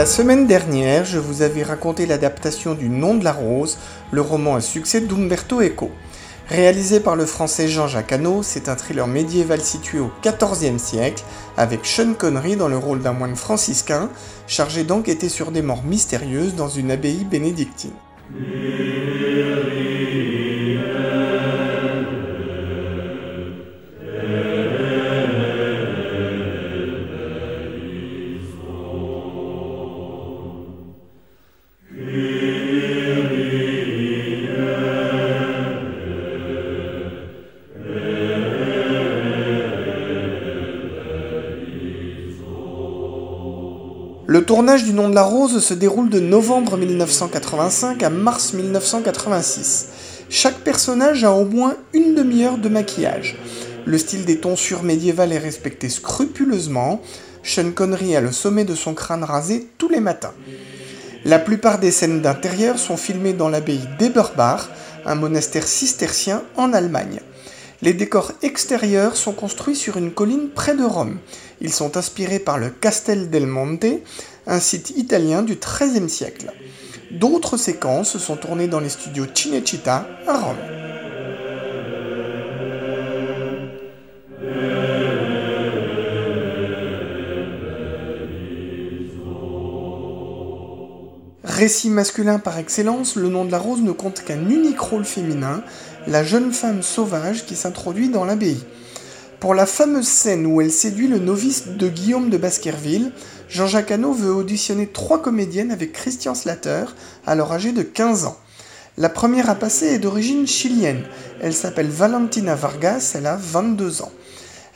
La semaine dernière, je vous avais raconté l'adaptation du Nom de la Rose, le roman à succès d'Umberto Eco. Réalisé par le français Jean-Jacques Hano, c'est un thriller médiéval situé au XIVe siècle, avec Sean Connery dans le rôle d'un moine franciscain, chargé d'enquêter sur des morts mystérieuses dans une abbaye bénédictine. Tournage du Nom de la Rose se déroule de novembre 1985 à mars 1986. Chaque personnage a au moins une demi-heure de maquillage. Le style des tonsures médiévales est respecté scrupuleusement. Sean Connery a le sommet de son crâne rasé tous les matins. La plupart des scènes d'intérieur sont filmées dans l'abbaye d'Eberbach, un monastère cistercien en Allemagne. Les décors extérieurs sont construits sur une colline près de Rome. Ils sont inspirés par le Castel del Monte, un site italien du XIIIe siècle. D'autres séquences sont tournées dans les studios Cinecittà à Rome. Récit masculin par excellence, le nom de la rose ne compte qu'un unique rôle féminin, la jeune femme sauvage qui s'introduit dans l'abbaye. Pour la fameuse scène où elle séduit le novice de Guillaume de Baskerville, Jean-Jacques Hano veut auditionner trois comédiennes avec Christian Slater, alors âgé de 15 ans. La première à passer est d'origine chilienne. Elle s'appelle Valentina Vargas, elle a 22 ans.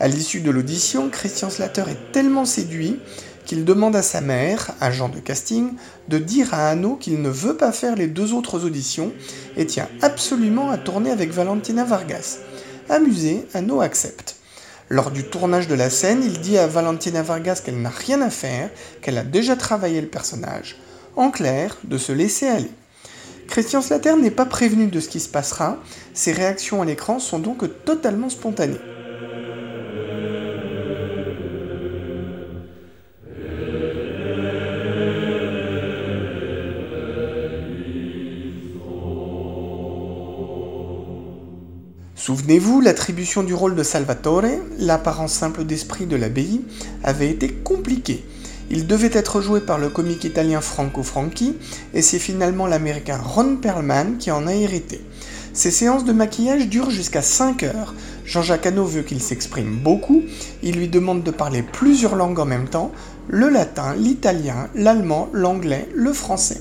À l'issue de l'audition, Christian Slater est tellement séduit qu'il demande à sa mère, agent de casting, de dire à Hano qu'il ne veut pas faire les deux autres auditions et tient absolument à tourner avec Valentina Vargas. Amusé, Hano accepte. Lors du tournage de la scène, il dit à Valentina Vargas qu'elle n'a rien à faire, qu'elle a déjà travaillé le personnage. En clair, de se laisser aller. Christian Slater n'est pas prévenu de ce qui se passera, ses réactions à l'écran sont donc totalement spontanées. Souvenez-vous, l'attribution du rôle de Salvatore, l'apparence simple d'esprit de l'abbaye, avait été compliquée. Il devait être joué par le comique italien Franco Franchi, et c'est finalement l'américain Ron Perlman qui en a hérité. Ces séances de maquillage durent jusqu'à 5 heures. Jean-Jacques Hano veut qu'il s'exprime beaucoup, il lui demande de parler plusieurs langues en même temps, le latin, l'italien, l'allemand, l'anglais, le français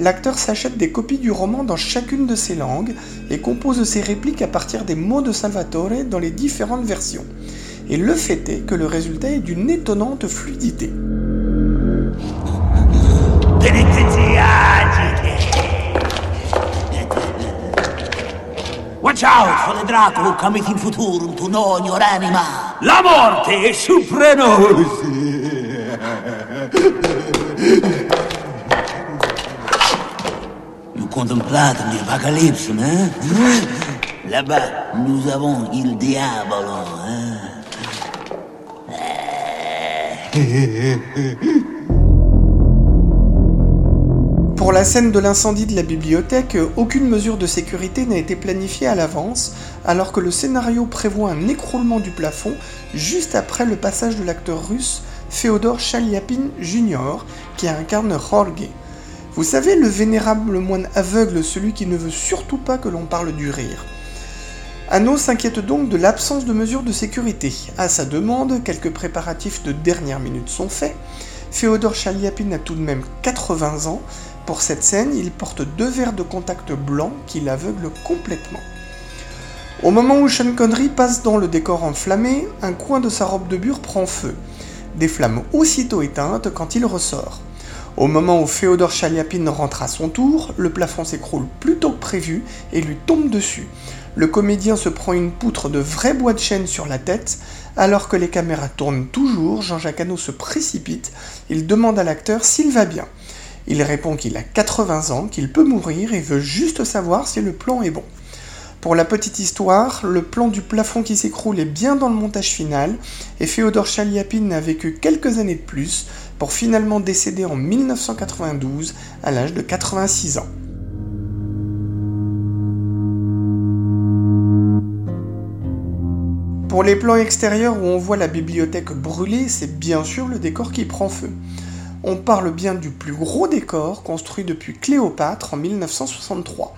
l'acteur s'achète des copies du roman dans chacune de ces langues et compose ses répliques à partir des mots de Salvatore dans les différentes versions. Et le fait est que le résultat est d'une étonnante fluidité. Watch out for the Dracula coming in futurum to know your anima. La morte è suprenos! L'apocalypse, hein? Là-bas, nous avons il diavolo, hein? Pour la scène de l'incendie de la bibliothèque, aucune mesure de sécurité n'a été planifiée à l'avance, alors que le scénario prévoit un écroulement du plafond juste après le passage de l'acteur russe Féodor Chaliapin Jr., qui incarne Jorge. Vous savez, le vénérable moine aveugle, celui qui ne veut surtout pas que l'on parle du rire. Anno s'inquiète donc de l'absence de mesures de sécurité. À sa demande, quelques préparatifs de dernière minute sont faits. Féodor Chaliapin a tout de même 80 ans. Pour cette scène, il porte deux verres de contact blancs qui l'aveuglent complètement. Au moment où Sean Connery passe dans le décor enflammé, un coin de sa robe de bure prend feu. Des flammes aussitôt éteintes quand il ressort. Au moment où Féodor Chaliapin rentre à son tour, le plafond s'écroule plus tôt que prévu et lui tombe dessus. Le comédien se prend une poutre de vrai bois de chêne sur la tête. Alors que les caméras tournent toujours, Jean-Jacques se précipite. Il demande à l'acteur s'il va bien. Il répond qu'il a 80 ans, qu'il peut mourir et veut juste savoir si le plan est bon. Pour la petite histoire, le plan du plafond qui s'écroule est bien dans le montage final, et Féodor Chaliapin a vécu quelques années de plus pour finalement décéder en 1992 à l'âge de 86 ans. Pour les plans extérieurs où on voit la bibliothèque brûler, c'est bien sûr le décor qui prend feu. On parle bien du plus gros décor construit depuis Cléopâtre en 1963.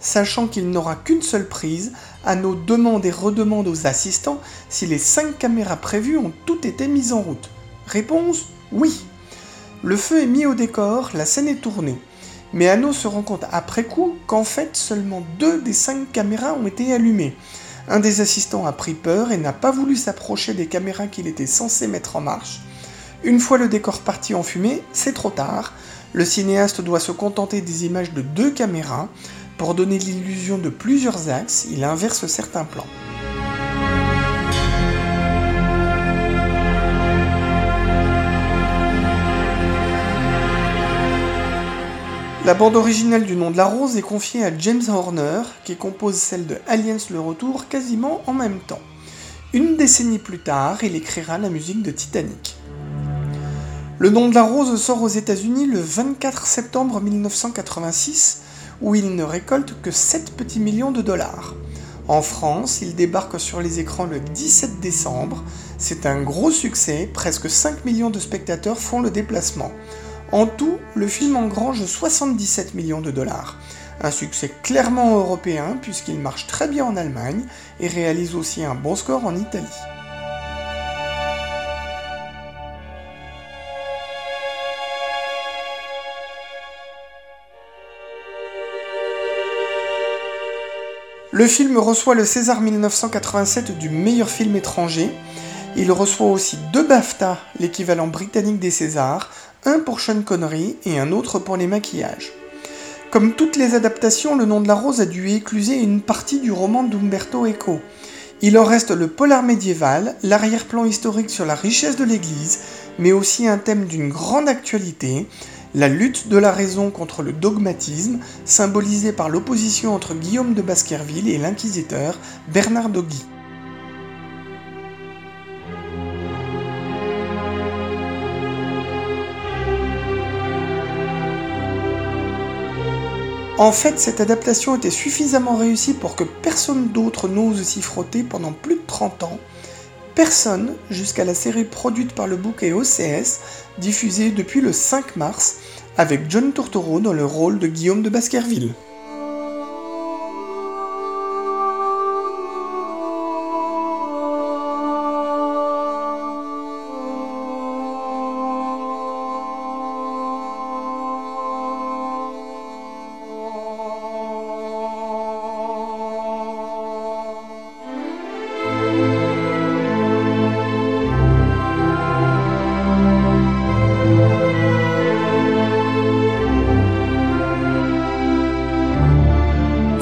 Sachant qu'il n'aura qu'une seule prise, Anno demande et redemande aux assistants si les 5 caméras prévues ont toutes été mises en route. Réponse oui. Le feu est mis au décor, la scène est tournée. Mais Anno se rend compte après coup qu'en fait seulement deux des cinq caméras ont été allumées. Un des assistants a pris peur et n'a pas voulu s'approcher des caméras qu'il était censé mettre en marche. Une fois le décor parti en fumée, c'est trop tard. Le cinéaste doit se contenter des images de deux caméras. Pour donner l'illusion de plusieurs axes, il inverse certains plans. La bande originale du nom de la rose est confiée à James Horner, qui compose celle de Aliens le Retour quasiment en même temps. Une décennie plus tard, il écrira la musique de Titanic. Le nom de la rose sort aux États-Unis le 24 septembre 1986, où il ne récolte que 7 petits millions de dollars. En France, il débarque sur les écrans le 17 décembre. C'est un gros succès, presque 5 millions de spectateurs font le déplacement. En tout, le film engrange 77 millions de dollars. Un succès clairement européen puisqu'il marche très bien en Allemagne et réalise aussi un bon score en Italie. Le film reçoit le César 1987 du meilleur film étranger. Il reçoit aussi deux BAFTA, l'équivalent britannique des Césars, un pour Sean Connery et un autre pour les maquillages. Comme toutes les adaptations, Le nom de la rose a dû écluser une partie du roman d'Umberto Eco. Il en reste le polar médiéval, l'arrière-plan historique sur la richesse de l'Église, mais aussi un thème d'une grande actualité, la lutte de la raison contre le dogmatisme, symbolisé par l'opposition entre Guillaume de Baskerville et l'inquisiteur Bernard Dogui. En fait, cette adaptation était suffisamment réussie pour que personne d'autre n'ose s'y frotter pendant plus de 30 ans. Personne jusqu'à la série produite par le bouquet OCS, diffusée depuis le 5 mars, avec John Turturro dans le rôle de Guillaume de Baskerville.